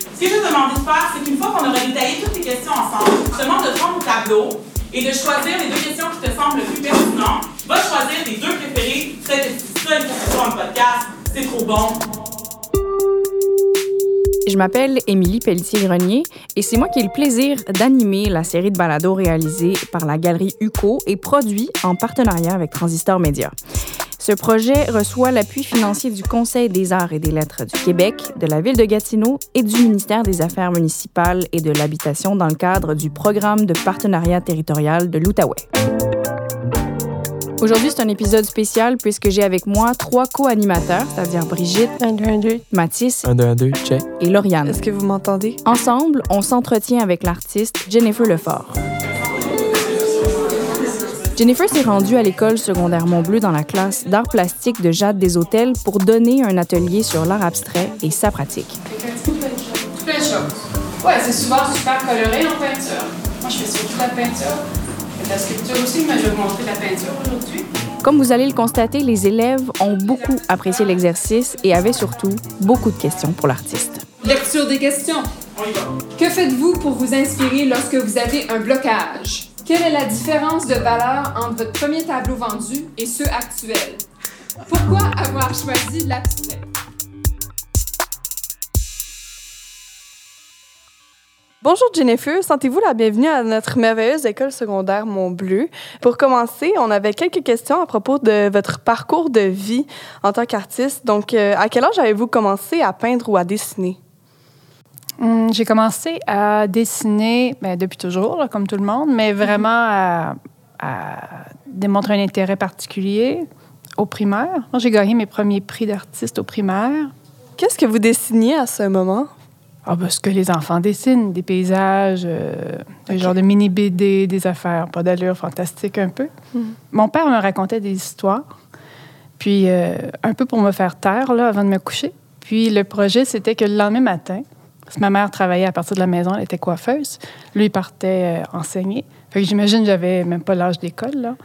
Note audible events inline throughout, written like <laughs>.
Ce que je vais demander de faire, c'est qu'une fois qu'on aura détaillé toutes les questions ensemble, je de prendre ton tableau et de choisir les deux questions qui te semblent le plus pertinentes. Va choisir tes deux préférées. Peut-être que ça, podcast, c'est trop bon. Je m'appelle Émilie Pelletier-Grenier et c'est moi qui ai le plaisir d'animer la série de balados réalisée par la Galerie UCO et produit en partenariat avec Transistor Média. Ce projet reçoit l'appui financier du Conseil des arts et des lettres du Québec, de la Ville de Gatineau et du ministère des Affaires municipales et de l'Habitation dans le cadre du programme de partenariat territorial de l'Outaouais. Aujourd'hui, c'est un épisode spécial puisque j'ai avec moi trois co-animateurs, c'est-à-dire Brigitte, 1, 2, 1, 2. Mathis 1, 2, 1, 2, check. et Lauriane. Est-ce que vous m'entendez? Ensemble, on s'entretient avec l'artiste Jennifer Lefort. Jennifer s'est rendue à l'école secondaire Montbleu dans la classe d'art plastique de Jade des Hôtels pour donner un atelier sur l'art abstrait et sa pratique. Plein de choses. Ouais, c'est souvent super coloré en peinture. Moi, je fais surtout de la peinture. De la sculpture aussi, mais je vais vous montrer la peinture aujourd'hui. Comme vous allez le constater, les élèves ont beaucoup apprécié l'exercice et avaient surtout beaucoup de questions pour l'artiste. Lecture des questions. On y va. Que faites-vous pour vous inspirer lorsque vous avez un blocage? Quelle est la différence de valeur entre votre premier tableau vendu et ceux actuels? Pourquoi avoir choisi l'abstrait? Bonjour Jennifer, sentez-vous la bienvenue à notre merveilleuse école secondaire Montbleu? Pour commencer, on avait quelques questions à propos de votre parcours de vie en tant qu'artiste. Donc, euh, à quel âge avez-vous commencé à peindre ou à dessiner? Hum, J'ai commencé à dessiner ben, depuis toujours, là, comme tout le monde, mais vraiment à, à démontrer un intérêt particulier au primaire. Moi, j'ai gagné mes premiers prix d'artiste au primaire. Qu'est-ce que vous dessiniez à ce moment? Ah, ben, ce que les enfants dessinent, des paysages, euh, des genres de mini BD, des affaires, pas d'allure fantastique un peu. Mhm. Mon père me racontait des histoires, puis euh, un peu pour me faire taire là, avant de me coucher. Puis le projet, c'était que le lendemain matin, parce que ma mère travaillait à partir de la maison, elle était coiffeuse, lui partait euh, enseigner. Fait que j'imagine j'avais même pas l'âge d'école.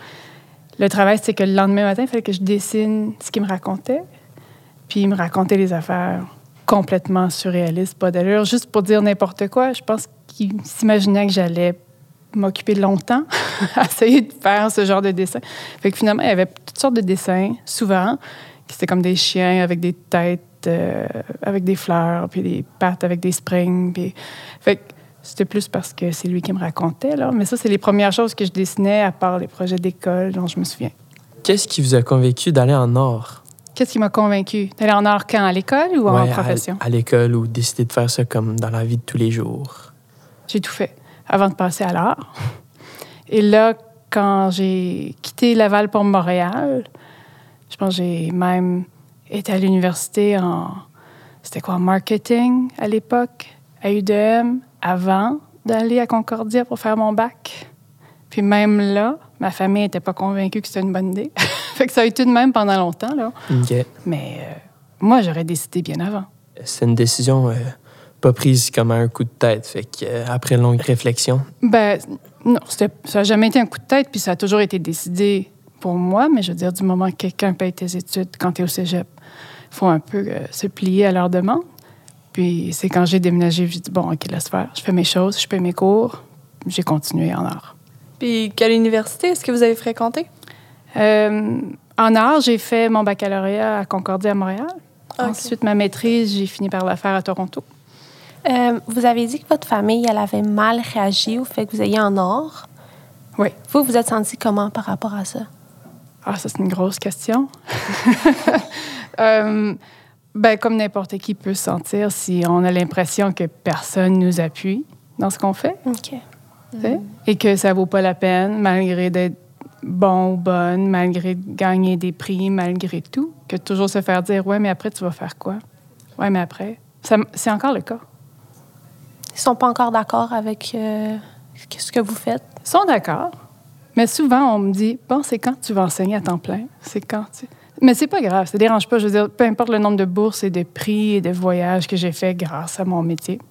Le travail, c'était que le lendemain matin, il fallait que je dessine ce qu'il me racontait. Puis il me racontait les affaires complètement surréalistes, pas d'allure, juste pour dire n'importe quoi. Je pense qu'il s'imaginait que j'allais m'occuper longtemps <laughs> à essayer de faire ce genre de dessin. Fait que finalement, il y avait toutes sortes de dessins, souvent, qui c'était comme des chiens avec des têtes, euh, avec des fleurs, puis des pattes avec des springs. Puis... Fait que c'était plus parce que c'est lui qui me racontait, là. Mais ça, c'est les premières choses que je dessinais, à part les projets d'école dont je me souviens. Qu'est-ce qui vous a convaincu d'aller en art? Qu'est-ce qui m'a convaincu? D'aller en art quand? À l'école ou en Ouais, profession? À, l'école ou décider de faire ça comme dans la vie de tous les jours? J'ai tout fait avant de passer à l'art. Et là, quand j'ai quitté Laval pour Montréal, je pense que j'ai même été à l'université en... C'était quoi? En marketing à l'époque, à UDM, avant d'aller à Concordia pour faire mon bac. Puis même là, ma famille n'était pas convaincue que c'était une bonne idée. <laughs> fait que ça a été de même pendant longtemps, là. Mais euh, moi, j'aurais décidé bien avant. C'est une décision euh, pas prise comme un coup de tête. Fait que, euh, après longue réflexion, Ben, non, ça n'a jamais été un coup de tête, puis ça a toujours été décidé pour moi, mais je veux dire, du moment que quelqu'un paye tes études quand tu es au cégep, il faut un peu euh, se plier à leur demande. Puis c'est quand j'ai déménagé, j'ai dit, bon, OK, laisse faire. Je fais mes choses, je paye mes cours. J'ai continué en art. Puis, quelle université est-ce que vous avez fréquenté? Euh, en art, j'ai fait mon baccalauréat à Concordia à Montréal. Ensuite, ma maîtrise, j'ai fini par la faire à Toronto. Euh, vous avez dit que votre famille, elle avait mal réagi au fait que vous ayez en or. Oui. Vous, vous êtes senti comment par rapport à ça? Ah, ça, c'est une grosse question. <laughs> Euh, ben, comme n'importe qui peut se sentir si on a l'impression que personne nous appuie dans ce qu'on fait OK. et que ça vaut pas la peine, malgré d'être bon ou bonne, malgré de gagner des prix, malgré tout, que toujours se faire dire Ouais, mais après, tu vas faire quoi? Ouais, mais après. C'est encore le cas. Ils sont pas encore d'accord avec euh, ce que vous faites? Ils sont d'accord. Mais souvent, on me dit Bon, c'est quand tu vas enseigner à temps plein? C'est quand tu. Mais c'est pas grave, ça dérange pas. Je veux dire, peu importe le nombre de bourses et de prix et de voyages que j'ai fait grâce à mon métier.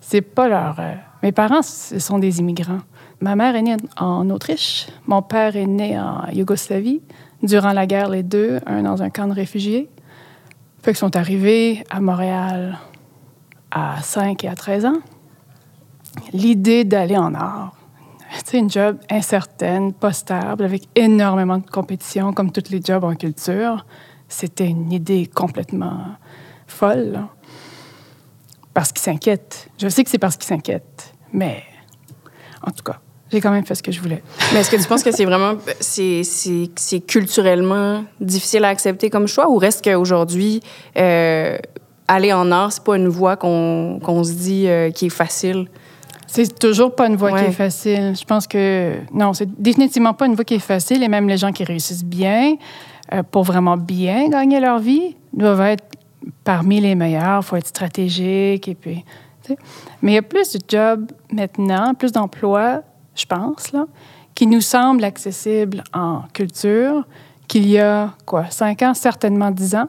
C'est pas leur. euh, Mes parents, ce sont des immigrants. Ma mère est née en Autriche. Mon père est né en Yougoslavie. Durant la guerre, les deux, un dans un camp de réfugiés. Fait qu'ils sont arrivés à Montréal à 5 et à 13 ans. L'idée d'aller en art, une job incertaine, pas stable, avec énormément de compétition, comme tous les jobs en culture, c'était une idée complètement folle. Parce qu'ils s'inquiètent. Je sais que c'est parce qu'ils s'inquiètent, mais en tout cas, j'ai quand même fait ce que je voulais. Mais est-ce que tu penses que c'est vraiment c'est, c'est, culturellement difficile à accepter comme choix ou reste qu'aujourd'hui, euh, aller en art, c'est pas une voie qu'on, qu'on se dit euh, qui est facile? C'est toujours pas une voie qui est facile. Je pense que non, c'est définitivement pas une voie qui est facile. Et même les gens qui réussissent bien, euh, pour vraiment bien gagner leur vie, doivent être parmi les meilleurs. Il faut être stratégique et puis. Mais il y a plus de jobs maintenant, plus d'emplois, je pense là, qui nous semblent accessibles en culture qu'il y a quoi, cinq ans, certainement dix ans,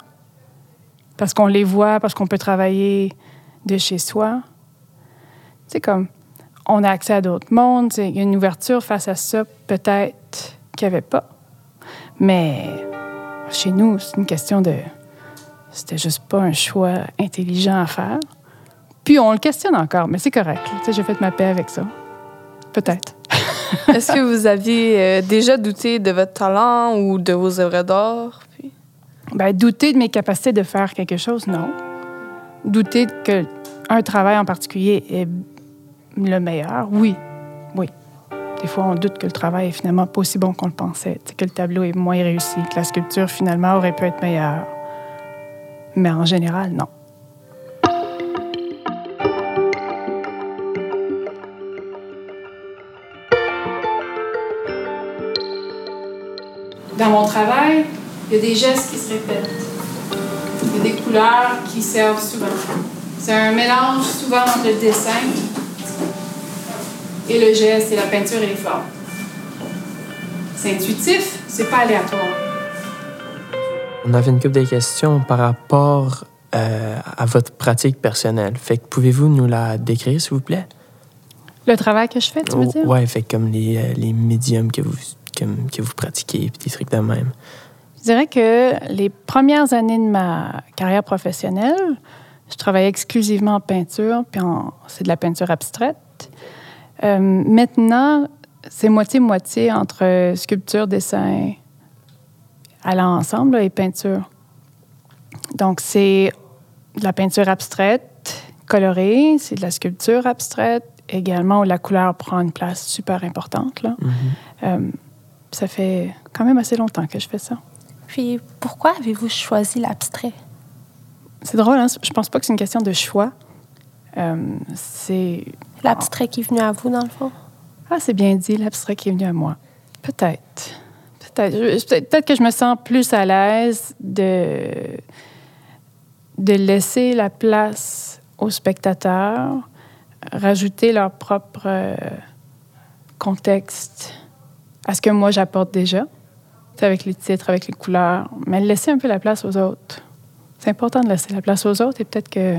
parce qu'on les voit, parce qu'on peut travailler de chez soi. C'est comme on a accès à d'autres mondes. Il y a une ouverture face à ça, peut-être qu'il n'y avait pas. Mais chez nous, c'est une question de. C'était juste pas un choix intelligent à faire. Puis on le questionne encore, mais c'est correct. J'ai fait ma paix avec ça. Peut-être. <laughs> Est-ce que vous aviez euh, déjà douté de votre talent ou de vos œuvres d'art? Puis... Ben, douter de mes capacités de faire quelque chose, non. Douter que un travail en particulier est le meilleur, oui. Oui. Des fois, on doute que le travail est finalement pas aussi bon qu'on le pensait, que le tableau est moins réussi, que la sculpture finalement aurait pu être meilleure. Mais en général, non. Dans mon travail, il y a des gestes qui se répètent. Il y a des couleurs qui servent souvent. C'est un mélange souvent entre le dessin et le geste et la peinture et les formes. C'est intuitif, c'est pas aléatoire. On avait une couple de questions par rapport euh, à votre pratique personnelle. Fait que pouvez-vous nous la décrire, s'il vous plaît? Le travail que je fais, tu veux Oh, dire? Ouais, fait comme les, euh, les médiums que vous, que, que vous pratiquez, puis des trucs de même. Je dirais que les premières années de ma carrière professionnelle, je travaillais exclusivement en peinture, puis c'est de la peinture abstraite. Euh, maintenant, c'est moitié-moitié entre sculpture, dessin, allant ensemble, là, et peinture. Donc, c'est de la peinture abstraite, colorée, c'est de la sculpture abstraite, également où la couleur prend une place super importante. Là. Euh, ça fait quand même assez longtemps que je fais ça. Puis pourquoi avez-vous choisi l'abstrait? C'est drôle, hein? je pense pas que c'est une question de choix. Euh, c'est. L'abstrait qui est venu à vous, dans le fond? Ah, c'est bien dit, l'abstrait qui est venu à moi. Peut-être. Peut-être. Peut-être que je me sens plus à l'aise de, de laisser la place aux spectateurs, rajouter leur propre euh, contexte à ce que moi j'apporte déjà, avec les titres, avec les couleurs, mais laisser un peu la place aux autres. C'est important de laisser la place aux autres et peut-être que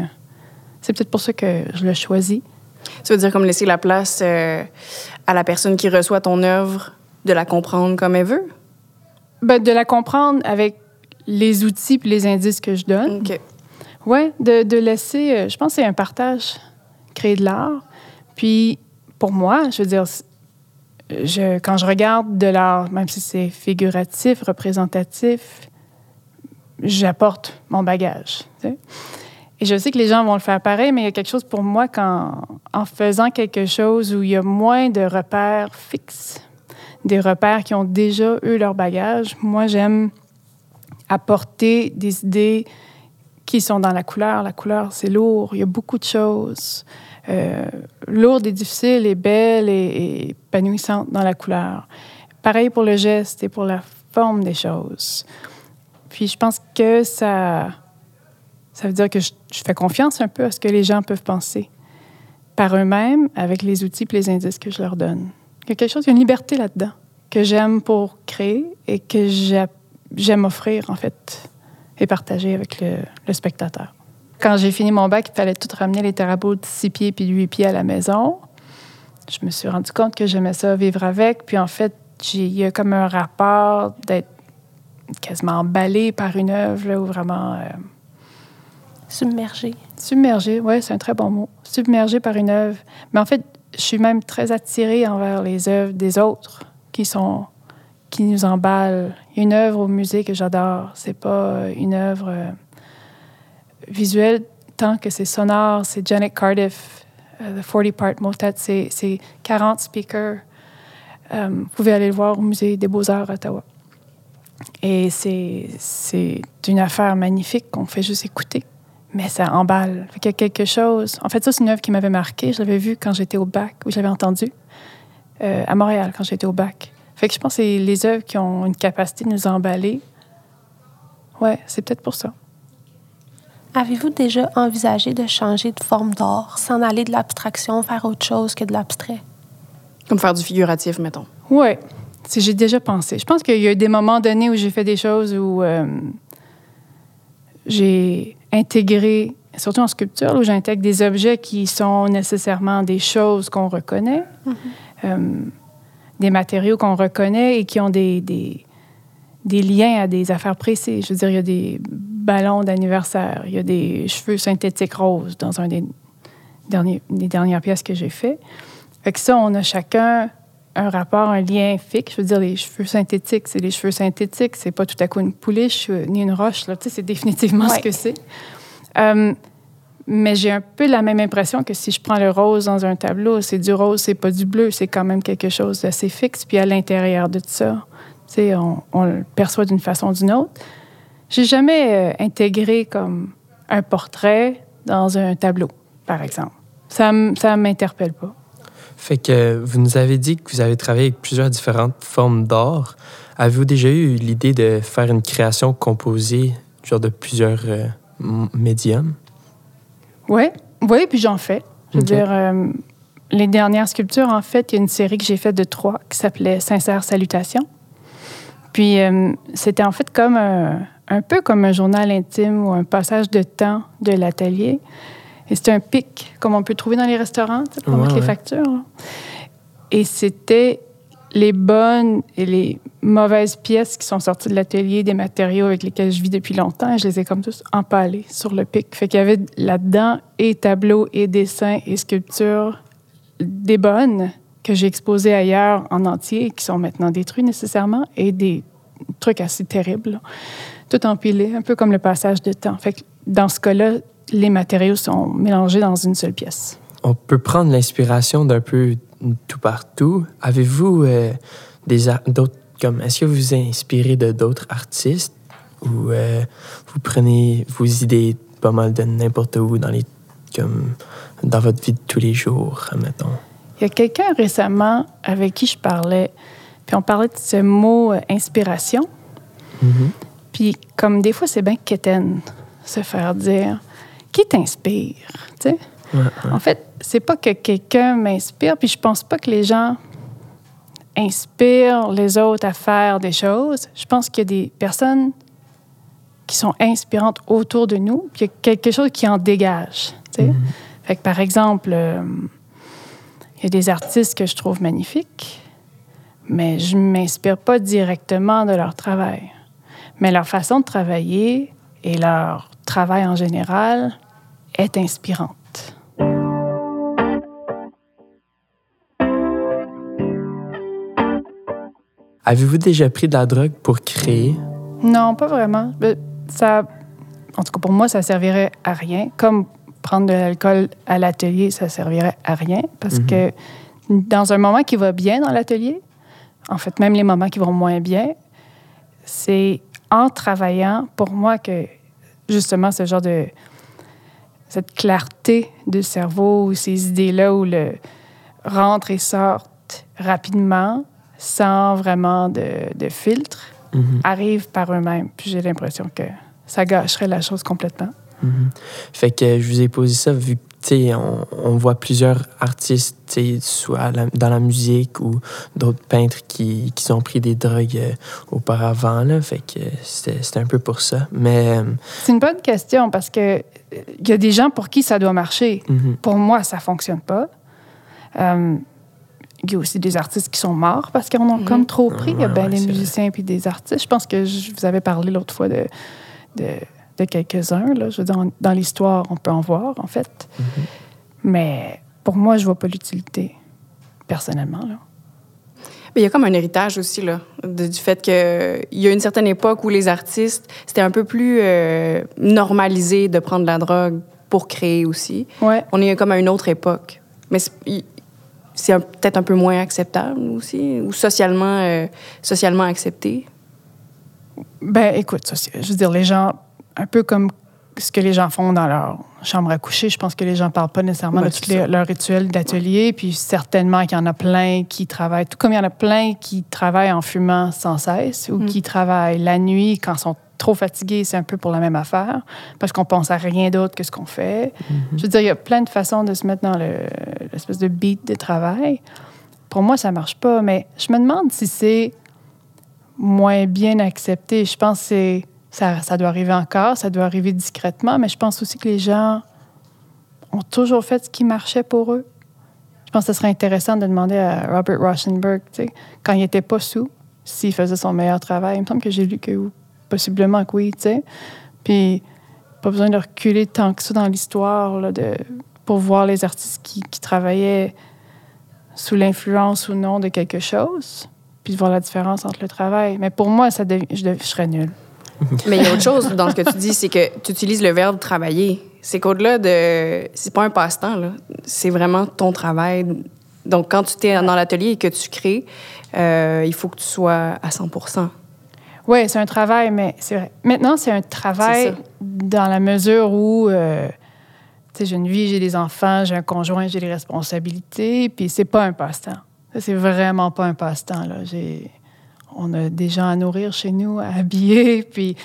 c'est peut-être pour ça que je le choisis. Tu veux dire comme laisser la place euh, à la personne qui reçoit ton œuvre, de la comprendre comme elle veut? Ben, de la comprendre avec les outils puis les indices que je donne. OK. Oui, de, de laisser, euh, je pense que c'est un partage, créer de l'art. Puis, pour moi, je veux dire, je, quand je regarde de l'art, même si c'est figuratif, représentatif, j'apporte mon bagage. tu sais. Et je sais que les gens vont le faire pareil, mais il y a quelque chose pour moi quand, en faisant quelque chose où il y a moins de repères fixes, des repères qui ont déjà, eux, leur bagage, moi, j'aime apporter des idées qui sont dans la couleur. La couleur, c'est lourd. Il y a beaucoup de choses. Euh, lourde et difficile et belle et, et épanouissante dans la couleur. Pareil pour le geste et pour la forme des choses. Puis je pense que ça, ça veut dire que je, fais confiance un peu à ce que les gens peuvent penser par eux-mêmes avec les outils et les indices que je leur donne. Il y a quelque chose, il y a une liberté là-dedans que j'aime pour créer et que j'a- j'aime offrir, en fait, et partager avec le, spectateur. Quand j'ai fini mon bac, il fallait tout ramener les tarabots de 6 pieds puis 8 pieds à la maison. Je me suis rendu compte que j'aimais ça vivre avec. Puis en fait, il y a comme un rapport d'être quasiment emballé par une œuvre où vraiment euh, Submergé. Submergé, oui, c'est un très bon mot. Submergé par une œuvre. Mais en fait, je suis même très attirée envers les œuvres des autres qui sont qui nous emballent. Il y a une œuvre au musée que j'adore. C'est pas une œuvre euh, visuelle tant que c'est sonore. C'est Janet Cardiff, uh, The 40 Part Motet. C'est 40 speakers. Vous pouvez aller le voir au musée des Beaux-Arts à Ottawa. Et c'est une affaire magnifique qu'on fait juste écouter. Mais ça emballe. Il y a quelque chose. En fait, ça, c'est une œuvre qui m'avait marqué. Je l'avais vue quand j'étais au bac, ou je l'avais entendue euh, à Montréal quand j'étais au bac. Fait que je pense que c'est les œuvres qui ont une capacité de nous emballer. Ouais, c'est peut-être pour ça. Avez-vous déjà envisagé de changer de forme d'art, s'en aller de l'abstraction vers autre chose que de l'abstrait? Comme faire du figuratif, mettons. Oui, j'ai déjà pensé. Je pense qu'il y a eu des moments donnés où j'ai fait des choses où euh, j'ai intégré, surtout en sculpture, où j'intègre des objets qui sont nécessairement des choses qu'on reconnaît, mm-hmm. euh, des matériaux qu'on reconnaît et qui ont des, des, des, liens à des affaires précises. Je veux dire, il y a des ballons d'anniversaire, il y a des cheveux synthétiques roses dans un des, derniers, des dernières pièces que j'ai fait. Fait que ça, on a chacun un rapport, un lien fixe. Je veux dire, les cheveux synthétiques, c'est les cheveux synthétiques. C'est pas tout à coup une pouliche ni une roche. Là. Tu sais, c'est définitivement ce que c'est. Euh, mais j'ai un peu la même impression que si je prends le rose dans un tableau, c'est du rose, c'est pas du bleu, c'est quand même quelque chose d'assez fixe. Puis à l'intérieur de tout ça, tu sais, on, on le perçoit d'une façon ou d'une autre. J'ai jamais euh, intégré comme un portrait dans un tableau, par exemple. Ça ne m'interpelle pas. Fait que vous nous avez dit que vous avez travaillé avec plusieurs différentes formes d'art. Avez-vous déjà eu l'idée de faire une création composée genre de plusieurs euh, médiums? Oui, oui, puis j'en fais. Je veux dire, euh, les dernières sculptures, en fait, il y a une série que j'ai faite de trois qui s'appelait Sincère Salutation. Puis euh, c'était en fait comme un, un, peu comme un journal intime ou un passage de temps de l'atelier. Et c'était un pic, comme on peut trouver dans les restaurants, pour mettre les factures. Et c'était les bonnes et les mauvaises pièces qui sont sorties de l'atelier, des matériaux avec lesquels je vis depuis longtemps, et je les ai comme tous empalés sur le pic. Fait qu'il y avait là-dedans et tableaux, et dessins, et sculptures, des bonnes que j'ai exposées ailleurs en entier, qui sont maintenant détruits nécessairement, et des trucs assez terribles, tout empilé, un peu comme le passage de temps. Fait que dans ce cas-là, les matériaux sont mélangés dans une seule pièce. On peut prendre l'inspiration d'un peu tout partout. Avez-vous euh, des d'autres comme est-ce que vous vous inspirez de d'autres artistes? Ou euh, vous prenez vos idées pas mal de n'importe où dans les comme dans votre vie de tous les jours, mettons. Il y a quelqu'un récemment avec qui je parlais, puis on parlait de ce mot euh, inspiration. Mm-hmm. Puis comme des fois c'est bien quétaine se faire dire qui t'inspire? En fait, c'est pas que quelqu'un m'inspire, puis je pense pas que les gens inspirent les autres à faire des choses. Je pense qu'il y a des personnes qui sont inspirantes autour de nous, puis il y a quelque chose qui en dégage. Fait que, par exemple, euh, il y a des artistes que je trouve magnifiques, mais je ne m'inspire pas directement de leur travail. Mais leur façon de travailler et leur travail en général est inspirante. Avez-vous déjà pris de la drogue pour créer? Non, pas vraiment. Ça, en tout cas, pour moi, ça servirait à rien. Comme prendre de l'alcool à l'atelier, ça servirait à rien parce mhm. que dans un moment qui va bien dans l'atelier, en fait, même les moments qui vont moins bien, c'est en travaillant pour moi que justement ce genre de cette clarté du cerveau ou ces idées-là où le rentre et sortent rapidement sans vraiment de, filtre mhm. arrivent par eux-mêmes. Puis j'ai l'impression que ça gâcherait la chose complètement. Mhm. Fait que je vous ai posé ça vu que on, on, voit plusieurs artistes, soit dans la musique ou d'autres peintres qui, qui ont pris des drogues euh, auparavant. Là, fait que c'était un peu pour ça. Mais euh, c'est une bonne question parce que il y a des gens pour qui ça doit marcher. Mhm. Pour moi, ça fonctionne pas. Euh, il y a aussi des artistes qui sont morts parce qu'ils en ont comme trop pris. il y a bien des musiciens puis des artistes. Je pense que je vous avais parlé l'autre fois de, de de quelques-uns. Là. Je veux dire, en- dans l'histoire, on peut en voir, en fait. Mais pour moi, je vois pas l'utilité, personnellement. Là. Mais il y a comme un héritage aussi, là, de- du fait qu'il y a une certaine époque où les artistes, c'était un peu plus euh, normalisé de prendre de la drogue pour créer aussi. Ouais. On est comme à une autre époque. Mais c'est il- c'est un- peut-être un peu moins acceptable aussi, ou socialement, euh, socialement accepté. Ben, écoute, je veux dire, les gens, un peu comme ce que les gens font dans leur chambre à coucher, je pense que les gens parlent pas nécessairement Ouais, de tous les- leurs rituels d'atelier, puis certainement qu'il y en a plein qui travaillent, tout comme il y en a plein qui travaillent en fumant sans cesse ou Mm. qui travaillent la nuit quand ils sont trop fatigués, c'est un peu pour la même affaire, parce qu'on pense à rien d'autre que ce qu'on fait. Je veux dire, il y a plein de façons de se mettre dans le- l'espèce de beat de travail. Pour moi, ça marche pas, mais je me demande si c'est moins bien accepté. Je pense que c'est- ça, ça doit arriver encore, ça doit arriver discrètement, mais je pense aussi que les gens ont toujours fait ce qui marchait pour eux. Je pense que ce serait intéressant de demander à Robert Rauschenberg, quand il n'était pas sous, s'il faisait son meilleur travail. Il me semble que j'ai lu que possiblement que oui, tu sais. Puis, pas besoin de reculer tant que ça dans l'histoire pour voir les artistes qui, travaillaient sous l'influence ou non de quelque chose, puis de voir la différence entre le travail. Mais pour moi, ça dev- je, je serais nulle. Mais il y a autre chose dans ce que tu dis, c'est que tu utilises le verbe travailler. C'est qu'au-delà de. C'est pas un passe-temps, là. C'est vraiment ton travail. Donc, quand tu es dans l'atelier et que tu crées, euh, il faut que tu sois à 100% Oui, c'est un travail, mais c'est vrai. Maintenant, c'est un travail dans la mesure où, euh, tu sais, j'ai une vie, j'ai des enfants, j'ai un conjoint, j'ai des responsabilités, puis c'est pas un passe-temps. C'est vraiment pas un passe-temps, là. J'ai... On a des gens à nourrir chez nous, à habiller, <laughs> puis,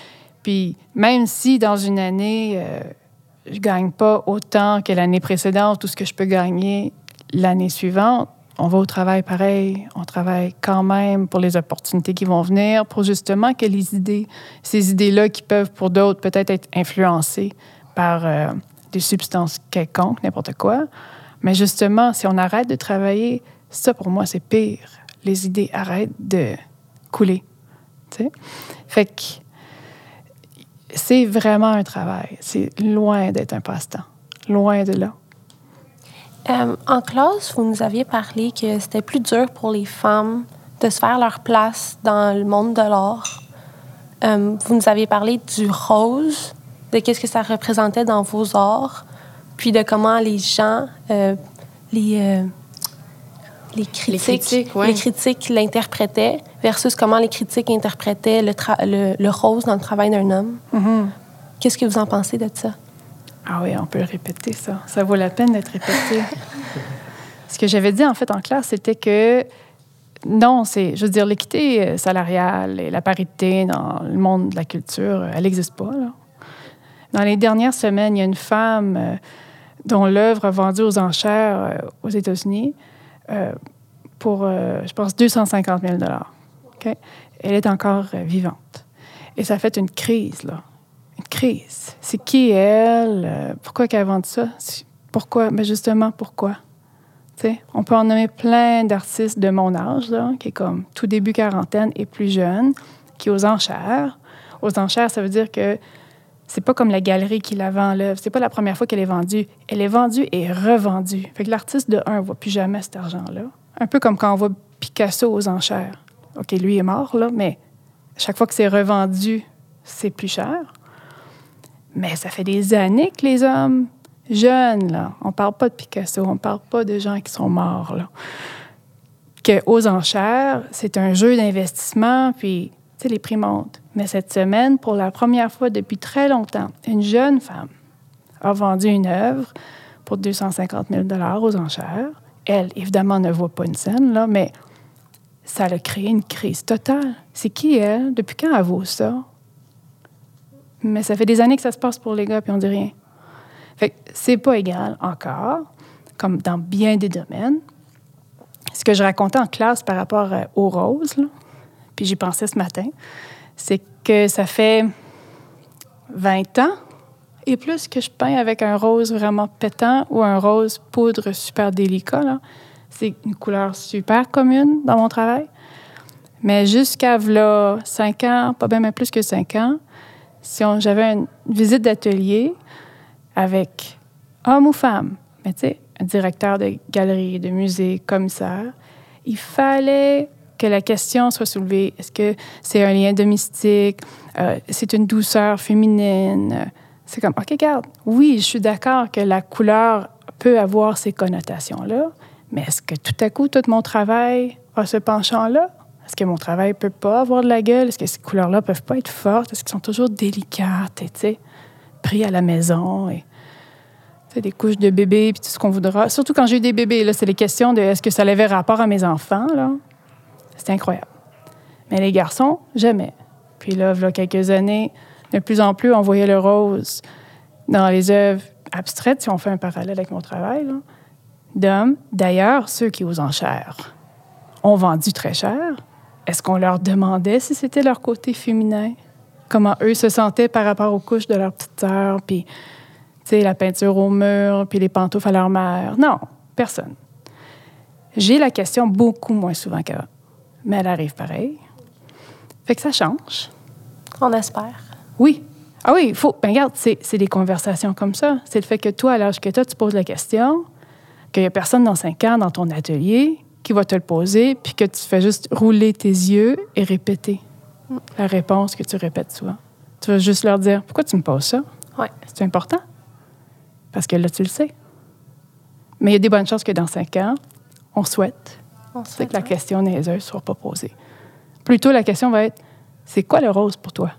puis même si dans une année, euh, je gagne pas autant que l'année précédente ou ce que je peux gagner l'année suivante, on va au travail pareil. On travaille quand même pour les opportunités qui vont venir, pour justement que les idées, ces idées-là qui peuvent pour d'autres peut-être être influencées par euh, des substances quelconques, n'importe quoi. Mais justement, si on arrête de travailler, ça pour moi c'est pire. Les idées arrêtent de couler. Fait que c'est vraiment un travail. C'est loin d'être un passe-temps. Loin de là. Euh, en classe, vous nous aviez parlé que c'était plus dur pour les femmes de se faire leur place dans le monde de l'art. Euh, vous nous aviez parlé du rose, de qu'est-ce que ça représentait dans vos arts, puis de comment les gens, euh, les, les critiques, critiques, ouais. les critiques l'interprétaient versus comment les critiques interprétaient le, tra- le, le rose dans le travail d'un homme. Qu'est-ce que vous en pensez de ça? Ah oui, on peut répéter, ça. Ça vaut la peine d'être répété. <laughs> Ce que j'avais dit, en fait, en classe, c'était que non, c'est, je veux dire, l'équité euh, salariale et la parité dans le monde de la culture, euh, elle n'existe pas. Là. Dans les dernières semaines, il y a une femme euh, dont l'œuvre a vendu aux enchères aux États-Unis euh, pour, euh, je pense, 250 000 OK? Elle est encore euh, vivante. Et ça a fait une crise, là. Une crise. C'est qui elle? Pourquoi qu'elle a vendu ça? Pourquoi? Mais justement, pourquoi? Tu sais, on peut en nommer plein d'artistes de mon âge, là, qui est comme tout début quarantaine et plus jeune, qui est aux enchères. Aux enchères, ça veut dire que c'est pas comme la galerie qui la vend l'œuvre. C'est pas la première fois qu'elle est vendue. Elle est vendue et revendue. Fait que l'artiste de un voit plus jamais cet argent-là. Un peu comme quand on voit Picasso aux enchères. OK, lui est mort, là, mais chaque fois que c'est revendu, c'est plus cher. Mais ça fait des années que les hommes jeunes, là, on parle pas de Picasso, on parle pas de gens qui sont morts, là, que aux enchères, c'est un jeu d'investissement, puis, sais, les prix montent. Mais cette semaine, pour la première fois depuis très longtemps, une jeune femme a vendu une œuvre pour 250 000 aux enchères. Elle, évidemment, ne voit pas une scène, là, mais ça a créé une crise totale. C'est qui, elle? Depuis quand elle vaut ça? Mais ça fait des années que ça se passe pour les gars, puis on dit rien. Fait que c'est pas égal encore, comme dans bien des domaines. Ce que je racontais en classe par rapport euh, aux roses, là, puis j'y pensais ce matin, c'est que ça fait 20 ans et plus que je peins avec un rose vraiment pétant ou un rose poudre super délicat. C'est une couleur super commune dans mon travail. Mais jusqu'à là, 5 ans, pas bien même plus que 5 ans, si j'avais une visite d'atelier avec homme ou femme, mais tu sais, un directeur de galerie, de musée, commissaire, il fallait que la question soit soulevée. Est-ce que c'est un lien domestique? Euh, c'est une douceur féminine? Euh, C'est comme, OK, regarde, oui, je suis d'accord que la couleur peut avoir ces connotations-là, mais est-ce que tout à coup, tout mon travail a ce penchant-là? Est-ce que mon travail peut pas avoir de la gueule? Est-ce que ces couleurs-là peuvent pas être fortes? Est-ce qu'elles sont toujours délicates? Tu sais, pris à la maison des couches de bébés puis tout ce qu'on voudra. Surtout quand j'ai eu des bébés, là, c'est les questions de est-ce que ça avait rapport à mes enfants, là? C'était incroyable. Mais les garçons, jamais. Puis là, il y a quelques années, de plus en plus, on voyait le rose dans les œuvres abstraites, si on fait un parallèle avec mon travail, d'hommes. D'ailleurs, ceux qui, aux enchères, ont vendu très cher. Est-ce qu'on leur demandait si c'était leur côté féminin? Comment eux se sentaient par rapport aux couches de leur petite sœur, puis, la peinture au mur, puis les pantoufles à leur mère? Non, personne. J'ai la question beaucoup moins souvent qu'avant, mais elle arrive pareil. Fait que ça change. On espère. Oui. Ah oui, il faut. Ben regarde, c'est des conversations comme ça. C'est le fait que toi, à l'âge que tu as, tu poses la question, qu'il n'y a personne dans cinq ans dans ton atelier qui va te le poser, puis que tu fais juste rouler tes yeux et répéter la réponse que tu répètes souvent. Tu vas juste leur dire Pourquoi tu me poses ça? Ouais. C'est important. Parce que là, tu le sais. Mais il y a des bonnes chances que dans cinq ans, on souhaite c'est que la ouais. question niaiseuse ne soit pas posée. Plutôt, la question va être c'est quoi le rose pour toi?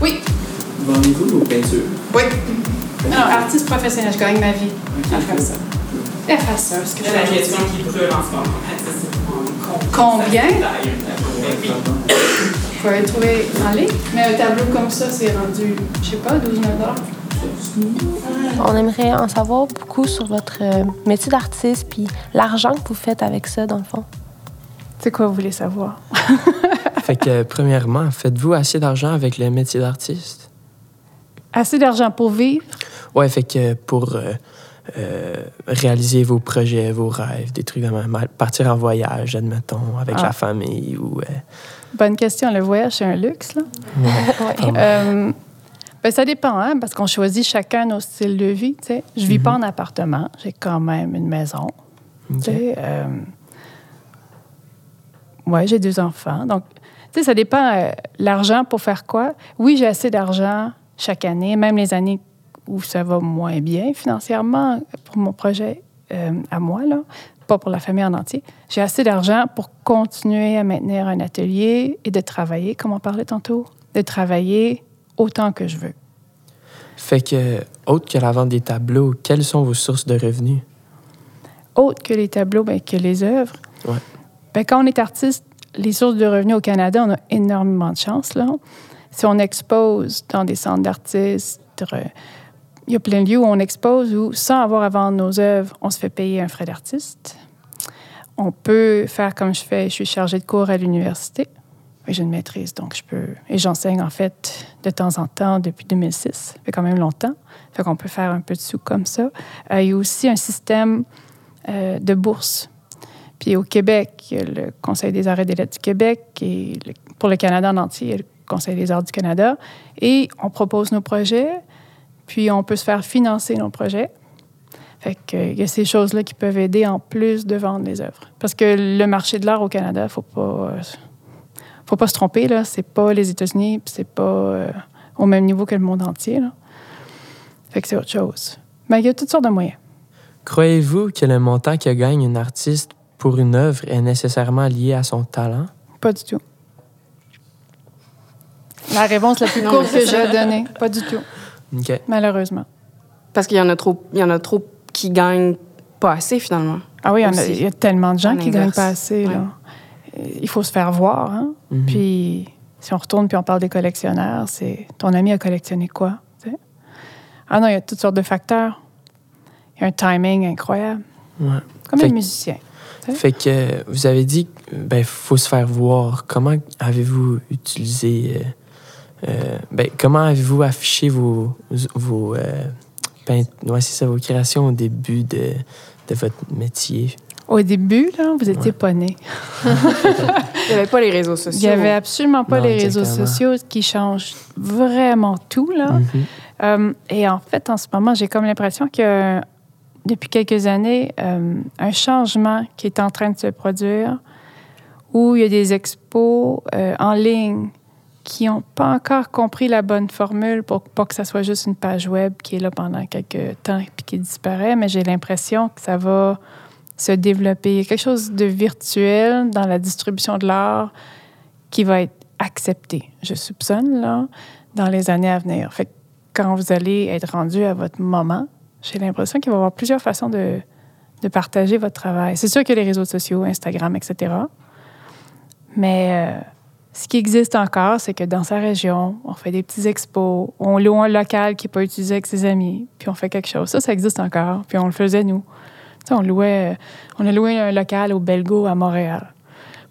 Oui. Vendez-vous vos peintures? Oui. Non, artiste professionnel, je gagne ma vie à faire ça. À faire ça, ce que je C'est la question qui brûle en ce moment. accessoirement. Combien? Pouvez le trouver en ligne. Mais un tableau comme ça, c'est rendu, je sais pas, 12 000 On aimerait en savoir beaucoup sur votre euh, métier d'artiste puis l'argent que vous faites avec ça, dans le fond. C'est quoi vous voulez savoir? <laughs> Fait que, premièrement, faites-vous assez d'argent avec le métier d'artiste? Assez d'argent pour vivre? Ouais, fait que pour euh, euh, réaliser vos projets, vos rêves, des trucs de même, partir en voyage, admettons, avec Ah. la famille ou... euh, Bonne question. Le voyage, c'est un luxe, là. Euh, ben, ça dépend, hein, parce qu'on choisit chacun nos styles de vie. Je vis pas en appartement, j'ai quand même une maison. Ok. tu sais, euh, ouais, j'ai deux enfants. Donc, tu sais, ça dépend. euh, l'argent pour faire quoi? Oui, j'ai assez d'argent chaque année, même les années où ça va moins bien financièrement pour mon projet euh, à moi, là, pas pour la famille en entier. J'ai assez d'argent pour continuer à maintenir un atelier et de travailler, comme on parlait tantôt, de travailler autant que je veux. Fait que, autre que la vente des tableaux, quelles sont vos sources de revenus? Autre que les tableaux, ben, que les œuvres. Ouais. Ben, quand on est artiste, les sources de revenus au Canada, on a énormément de chance. Là. Si on expose dans des centres d'artistes, il y a plein de lieux où on expose où, sans avoir à vendre nos œuvres, on se fait payer un frais d'artiste. On peut faire comme je fais, je suis chargée de cours à l'université. J'ai une maîtrise, donc je peux. Et j'enseigne en fait de temps en temps depuis 2006. Ça fait quand même longtemps. Fait qu'on peut faire un peu de sous comme ça. Euh, il y a aussi un système euh, de bourse. Puis au Québec, il y a le Conseil des arts et des lettres du Québec et pour le Canada en entier, il y a le Conseil des arts du Canada. Et on propose nos projets, puis on peut se faire financer nos projets. Fait que, euh, il y a ces choses-là qui peuvent aider en plus de vendre les œuvres. Parce que le marché de l'art au Canada, faut pas, euh, faut pas se tromper là. C'est pas les États-Unis, puis c'est pas euh, au même niveau que le monde entier. Là. Fait que c'est autre chose. Mais il y a toutes sortes de moyens. Croyez-vous que le montant que gagne un artiste pour une œuvre est nécessairement lié à son talent? Pas du tout. La réponse la plus courte que j'ai donnée. Pas du tout, Malheureusement. Parce qu'il y en a trop, il y en a trop qui gagnent pas assez finalement. Ah oui, il y a- Aussi. il y, a tellement de gens En qui gagnent pas assez. là. Euh, Il faut se faire voir. Hein? Mhm. Puis, si on retourne puis on parle des collectionneurs, c'est ton ami a collectionné quoi? tu sais? Ah non, il y a toutes sortes de facteurs. Il y a un timing incroyable. Ouais. Comme Fait un que- musicien. Hein? Fait que euh, vous avez dit qu'il ben, faut se faire voir. Comment avez-vous utilisé. Euh, ben, comment avez-vous affiché vos. vos euh, peint- ouais, c'est ça, vos créations au début de, de votre métier? Au début, là, vous étiez Ouais. pas <laughs> nés. Il n'y avait pas les réseaux sociaux. Il n'y avait absolument pas Non, les réseaux exactement. sociaux qui changent vraiment tout. Là. Mhm. Euh, et en fait, en ce moment, j'ai comme l'impression que depuis quelques années, euh, un changement qui est en train de se produire, où il y a des expos euh, en ligne qui n'ont pas encore compris la bonne formule pour pas que ça soit juste une page web qui est là pendant quelques temps puis qui disparaît, mais j'ai l'impression que ça va se développer. Il y a quelque chose de virtuel dans la distribution de l'art qui va être accepté, je soupçonne, là, dans les années à venir. Fait que quand vous allez être rendu à votre moment, j'ai l'impression qu'il va y avoir plusieurs façons de, de partager votre travail. C'est sûr que les réseaux sociaux, Instagram, etc. Mais euh, ce qui existe encore, c'est que dans sa région, on fait des petits expos, on loue un local qui n'est pas utilisé avec ses amis, puis on fait quelque chose. Ça, ça existe encore, puis on le faisait nous. Tu sais, on louait, on a loué un local au Belgo à Montréal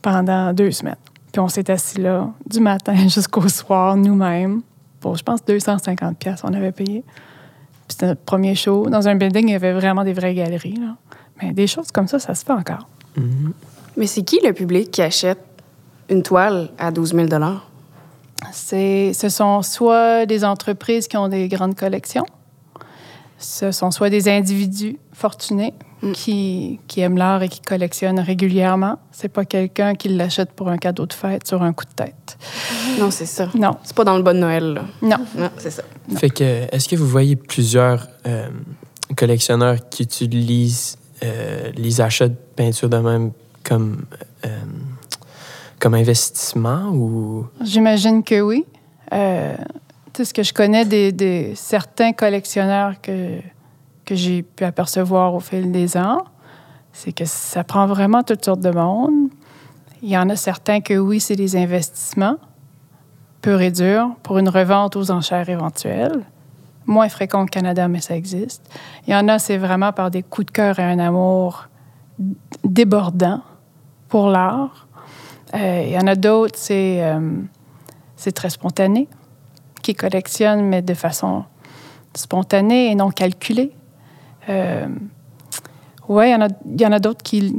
pendant deux semaines. Puis on s'est assis là du matin <laughs> jusqu'au soir nous-mêmes. Pour, je pense, 250 pièces on avait payé. Puis c'était notre premier show. Dans un building, il y avait vraiment des vraies galeries. Là. Mais des choses comme ça, ça se fait encore. Mhm. Mais c'est qui le public qui achète une toile à 12 000 C'est, ce sont soit des entreprises qui ont des grandes collections, ce sont soit des individus fortunés Mm. qui, qui aiment l'art et qui collectionnent régulièrement. C'est pas quelqu'un qui l'achète pour un cadeau de fête sur un coup de tête. Non, c'est ça. Non, C'est pas dans le bon Noël, là. non. Non, c'est ça. Non. Fait que, est-ce que vous voyez plusieurs euh, collectionneurs qui utilisent euh, les achats de peinture de même comme, euh, comme investissement ou? J'imagine que oui. Euh, sais, ce que je connais des, certains collectionneurs que, que j'ai pu apercevoir au fil des ans, c'est que ça prend vraiment toutes sortes de monde. Il y en a certains que oui, c'est des investissements purs et durs pour une revente aux enchères éventuelles. Moins fréquent au Canada, mais ça existe. Il y en a, c'est vraiment par des coups de cœur et un amour débordant pour l'art. Euh, il y en a d'autres, c'est euh, c'est très spontané, qui collectionnent, mais de façon spontanée et non calculée. Euh, oui, il y en a, d'autres qui.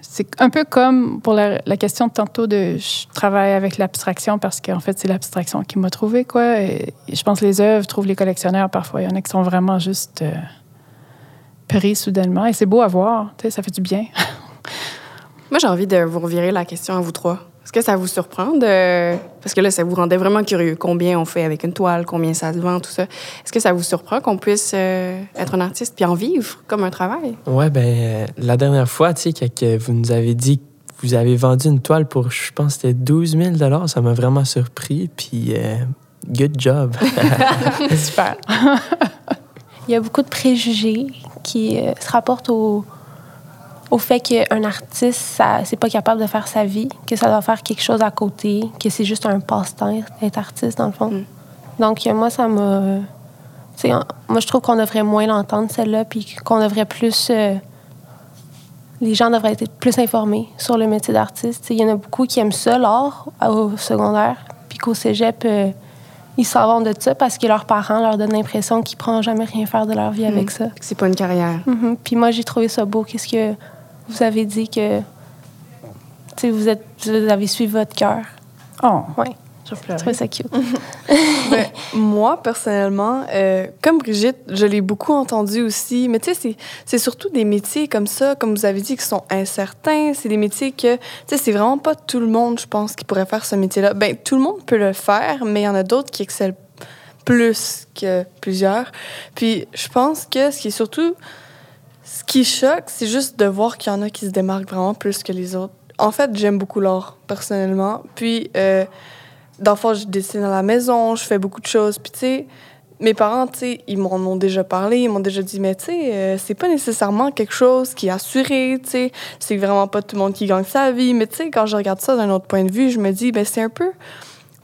C'est un peu comme pour la, question de tantôt de je travaille avec l'abstraction parce qu'en fait, c'est l'abstraction qui m'a trouvé, quoi. Je pense que les œuvres trouvent les collectionneurs parfois. Il y en a qui sont vraiment juste euh, pris soudainement. Et c'est beau à voir, ça fait du bien. <laughs> Moi, j'ai envie de vous revirer la question à vous trois. Est-ce que ça vous surprend de... Parce que là, ça vous rendait vraiment curieux. Combien on fait avec une toile, combien ça se vend, tout ça. Est-ce que ça vous surprend qu'on puisse euh, être un artiste puis en vivre comme un travail? Ouais, ben, euh, la dernière fois, tu sais, quand que vous nous avez dit que vous avez vendu une toile pour, je pense, que c'était 12 000 ça m'a vraiment surpris. Puis, euh, good job. <laughs> Super. Il y a beaucoup de préjugés qui euh, se rapportent au, au fait qu'un artiste, ça, c'est pas capable de faire sa vie, que ça doit faire quelque chose à côté, que c'est juste un passe-temps d'être artiste, dans le fond. Mm. Donc, euh, moi, ça m'a. tu sais, en- Moi, je trouve qu'on devrait moins l'entendre, celle-là, puis qu'on devrait plus. euh, les gens devraient être plus informés sur le métier d'artiste. Tu sais, Il y en a beaucoup qui aiment ça, l'art, au secondaire, puis qu'au cégep, euh, ils s'en vont de ça parce que leurs parents leur donnent l'impression qu'ils ne pourront jamais rien faire de leur vie avec ça. C'est pas une carrière. Mhm. Puis moi, j'ai trouvé ça beau. Qu'est-ce que vous avez dit que tu sais, vous, êtes, vous avez suivi votre cœur. Oh, Oui, je trouvais ça cute. <laughs> Ben, moi, personnellement, euh, comme Brigitte, je l'ai beaucoup entendu aussi. Mais tu sais, c'est- c'est surtout des métiers comme ça, comme vous avez dit, qui sont incertains. C'est des métiers que, tu sais, c'est vraiment pas tout le monde, je pense, qui pourrait faire ce métier-là. Ben, tout le monde peut le faire, mais il y en a d'autres qui excellent plus que plusieurs. Puis, je pense que ce qui est surtout, ce qui choque, c'est juste de voir qu'il y en a qui se démarquent vraiment plus que les autres. En fait, j'aime beaucoup l'art, personnellement. Puis, euh, d'enfant, je dessine à la maison, je fais beaucoup de choses. Puis, tu sais, mes parents, tu sais, ils m'en ont déjà parlé, ils m'ont déjà dit, mais tu sais, euh, c'est pas nécessairement quelque chose qui est assuré, tu sais, c'est vraiment pas tout le monde qui gagne sa vie. Mais tu sais, quand je regarde ça d'un autre point de vue, je me dis, ben c'est un peu,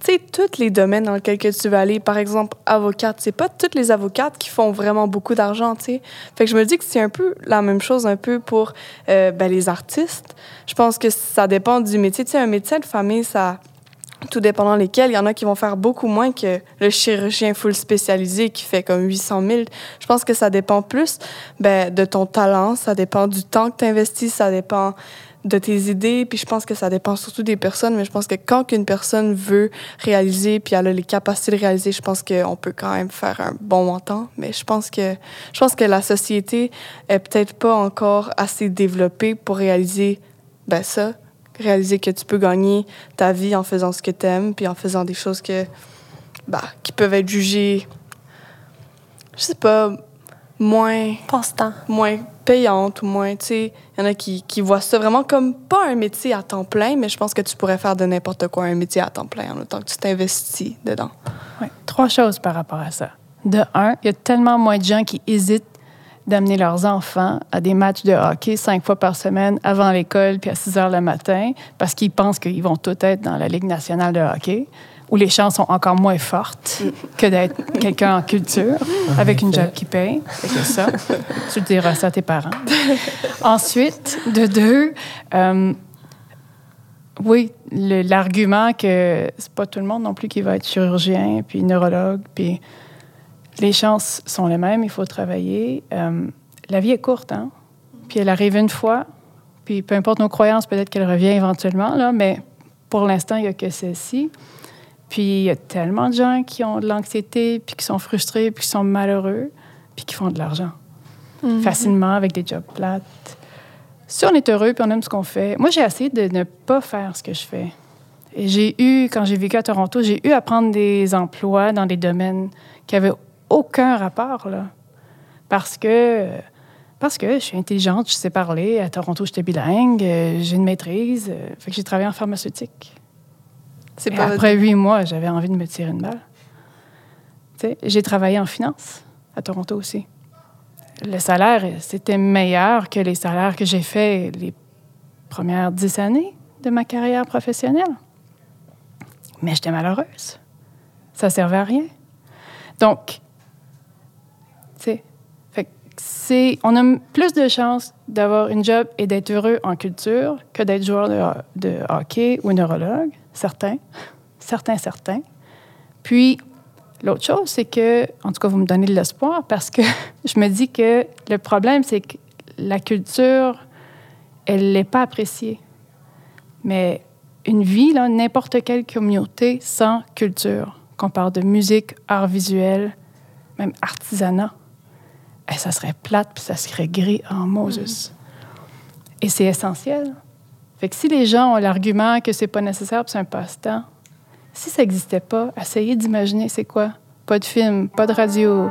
tu tous les domaines dans lesquels que tu vas aller, par exemple, avocate, c'est pas toutes les avocates qui font vraiment beaucoup d'argent, tu sais. Fait que je me dis que c'est un peu la même chose un peu pour euh, ben, les artistes. Je pense que ça dépend du métier. Tu sais, un médecin de famille, ça tout dépendant lesquels. Il y en a qui vont faire beaucoup moins que le chirurgien full spécialisé qui fait comme 800 000. Je pense que ça dépend plus ben, de ton talent, ça dépend du temps que tu investis, ça dépend de tes idées, puis je pense que ça dépend surtout des personnes, mais je pense que quand une personne veut réaliser, puis elle a les capacités de réaliser, je pense qu'on peut quand même faire un bon montant, mais je pense que, je pense que la société est peut-être pas encore assez développée pour réaliser ben ça, réaliser que tu peux gagner ta vie en faisant ce que tu aimes, puis en faisant des choses que, bah, qui peuvent être jugées, je sais pas, moins, Passe-temps. moins payantes ou moins, il y en a qui, voient ça vraiment comme pas un métier à temps plein, mais je pense que tu pourrais faire de n'importe quoi un métier à temps plein en autant que tu t'investis dedans. Ouais. Trois choses par rapport à ça. De un, il y a tellement moins de gens qui hésitent d'amener leurs enfants à des matchs de hockey cinq fois par semaine avant l'école puis à 6 heures le matin parce qu'ils pensent qu'ils vont tout être dans la Ligue nationale de hockey où les chances sont encore moins fortes que d'être quelqu'un en culture avec une job qui paye. C'est ça, tu diras ça à tes parents. <laughs> Ensuite, de deux, euh, oui, l'argument que c'est pas tout le monde non plus qui va être chirurgien, puis neurologue, puis les chances sont les mêmes, il faut travailler. Euh, la vie est courte, hein? Puis elle arrive une fois, puis peu importe nos croyances, peut-être qu'elle revient éventuellement, là, mais pour l'instant, il n'y a que celle-ci. Puis il y a tellement de gens qui ont de l'anxiété, puis qui sont frustrés, puis qui sont malheureux, puis qui font de l'argent facilement avec des jobs plates. Si on est heureux puis on aime ce qu'on fait, moi j'ai essayé de ne pas faire ce que je fais. Et j'ai eu, quand j'ai vécu à Toronto, j'ai eu à prendre des emplois dans des domaines qui avaient aucun rapport là, parce que parce que je suis intelligente, je sais parler. À Toronto, j'étais bilingue, euh, j'ai une maîtrise, euh, fait que j'ai travaillé en pharmaceutique. C'est pas après huit mois, j'avais envie de me tirer une balle. J'ai travaillé en finance à Toronto aussi. Le salaire, c'était meilleur que les salaires que j'ai faits les premières dix années de ma carrière professionnelle. Mais j'étais malheureuse. Ça servait à rien. Donc, tu sais, on a plus de chances d'avoir une job et d'être heureux en culture que d'être joueur de, de hockey ou neurologue, certains, certains, certains. Puis, l'autre chose, c'est que, en tout cas, vous me donnez de l'espoir parce que <laughs> je me dis que le problème, c'est que la culture, elle n'est pas appréciée. Mais une vie, n'importe quelle communauté sans culture, qu'on parle de musique, art visuel, même artisanat, eh, ça serait plate puis ça serait gris en Moses. Et c'est essentiel. Fait que si les gens ont l'argument que c'est pas nécessaire c'est un passe-temps, si ça n'existait pas, essayez d'imaginer c'est quoi. Pas de film, pas de radio,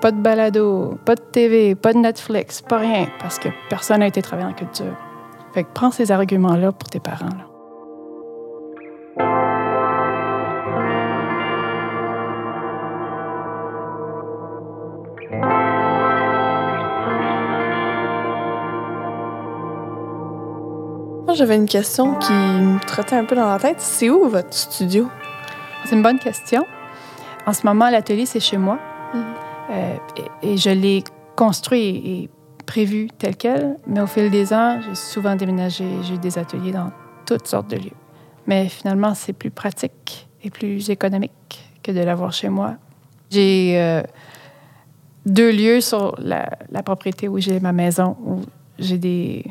pas de balado, pas de TV, pas de Netflix, pas rien, parce que personne n'a été travaillé en culture. Fait que prends ces arguments-là pour tes parents. Moi, j'avais une question qui me trottait un peu dans la tête. C'est où votre studio? C'est une bonne question. En ce moment, l'atelier, c'est chez moi. Euh, et, et je l'ai construit et prévu tel quel, mais au fil des ans, j'ai souvent déménagé. J'ai eu des ateliers dans toutes sortes de lieux. Mais finalement, c'est plus pratique et plus économique que de l'avoir chez moi. J'ai euh, deux lieux sur la, la propriété où j'ai ma maison, où j'ai des,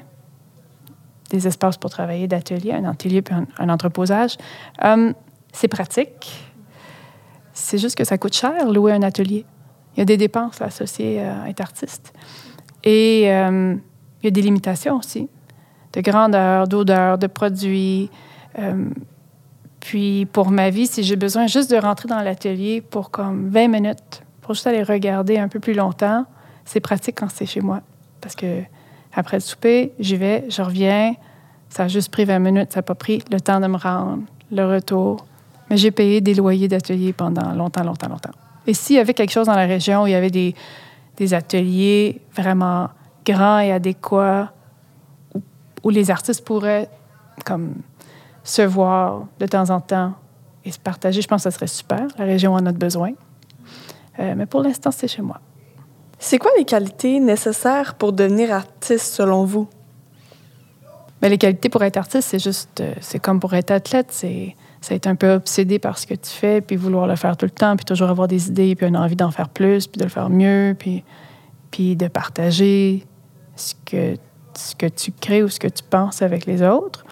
des espaces pour travailler d'atelier, un atelier puis un, entreposage. Hum, c'est pratique. C'est juste que ça coûte cher, louer un atelier. Il y a des dépenses associées à être artiste. Et euh, il y a des limitations aussi, de grandeur, d'odeur, de produits. Euh, puis pour ma vie, si j'ai besoin juste de rentrer dans l'atelier pour comme 20 minutes, pour juste aller regarder un peu plus longtemps, c'est pratique quand c'est chez moi. Parce que après le souper, j'y vais, je reviens. Ça a juste pris 20 minutes, ça n'a pas pris le temps de me rendre, le retour. Mais j'ai payé des loyers d'atelier pendant longtemps, longtemps, longtemps. Et s'il y avait quelque chose dans la région où il y avait des, ateliers vraiment grands et adéquats, où, les artistes pourraient comme se voir de temps en temps et se partager, je pense que ça serait super. La région en a besoin. Euh, mais pour l'instant, c'est chez moi. C'est quoi les qualités nécessaires pour devenir artiste selon vous? Mais les qualités pour être artiste, c'est juste, euh, c'est comme pour être athlète, c'est été un peu obsédé par ce que tu fais, puis vouloir le faire tout le temps, puis toujours avoir des idées, puis une envie d'en faire plus, puis de le faire mieux, puis, puis de partager ce que, ce que tu crées ou ce que tu penses avec les autres.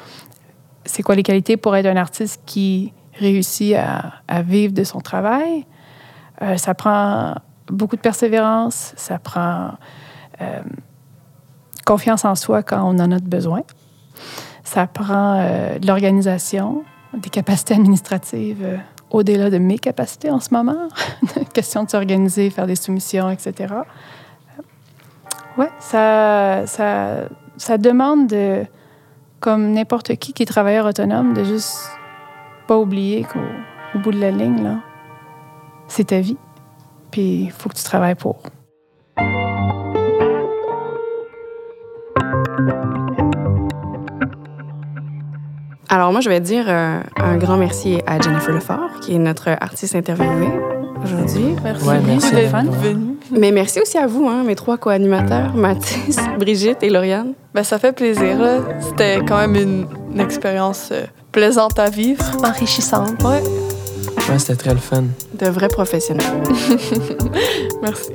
C'est quoi les qualités pour être un artiste qui réussit à, à vivre de son travail? Euh, ça prend beaucoup de persévérance, ça prend euh, confiance en soi quand on en a besoin. Ça prend euh, de l'organisation, des capacités administratives euh, au-delà de mes capacités en ce moment. <laughs> Question de s'organiser, faire des soumissions, etc. Ça, ça demande, de, comme n'importe qui qui est travailleur autonome, de juste pas oublier qu'au bout de la ligne, là, c'est ta vie. Puis il faut que tu travailles pour. Alors, moi, je vais dire euh, un grand merci à Jennifer Lefort, qui est notre artiste interviewée aujourd'hui. Merci Ouais, beaucoup merci d'être d'être venu. Mais merci aussi à vous, hein, mes trois co-animateurs, Mathis, <laughs> Brigitte et Lauriane. Ben, ça fait plaisir. là. C'était quand même une, une expérience euh, plaisante à vivre. Enrichissante. Ouais, Ouais, c'était très le fun. De vrais professionnels. <laughs> <laughs> merci.